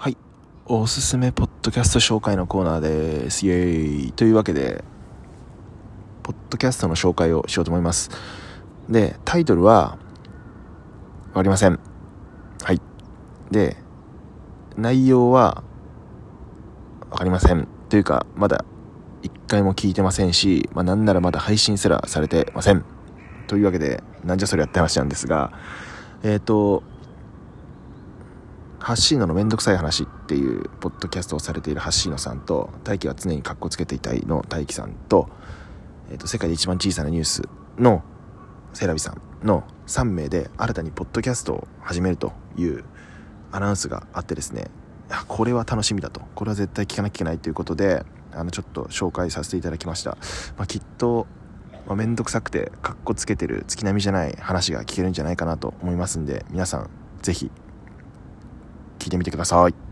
はい。おすすめポッドキャスト紹介のコーナーです。イエーイ。というわけで、ポッドキャストの紹介をしようと思います。で、タイトルは、わかりません。はい。で、内容は、わかりません。というか、まだ一回も聞いてませんし、まあ、なんならまだ配信すらされてません。というわけで、なんじゃそれやって話なんですが、えっ、と、ハッシーノのめんどくさい話っていうポッドキャストをされているハッシーノさんと大輝は常にカッコつけていたいの大輝さんと,、えー、と世界で一番小さなニュースのセラビさんの3名で新たにポッドキャストを始めるというアナウンスがあってですねこれは楽しみだと。これは絶対聞かなきゃいけないということであのちょっと紹介させていただきました、まあ、きっとまあ、めんどくさくてカッコつけてる月並みじゃない話が聞けるんじゃないかなと思いますんで皆さんぜひ聞いてみてください。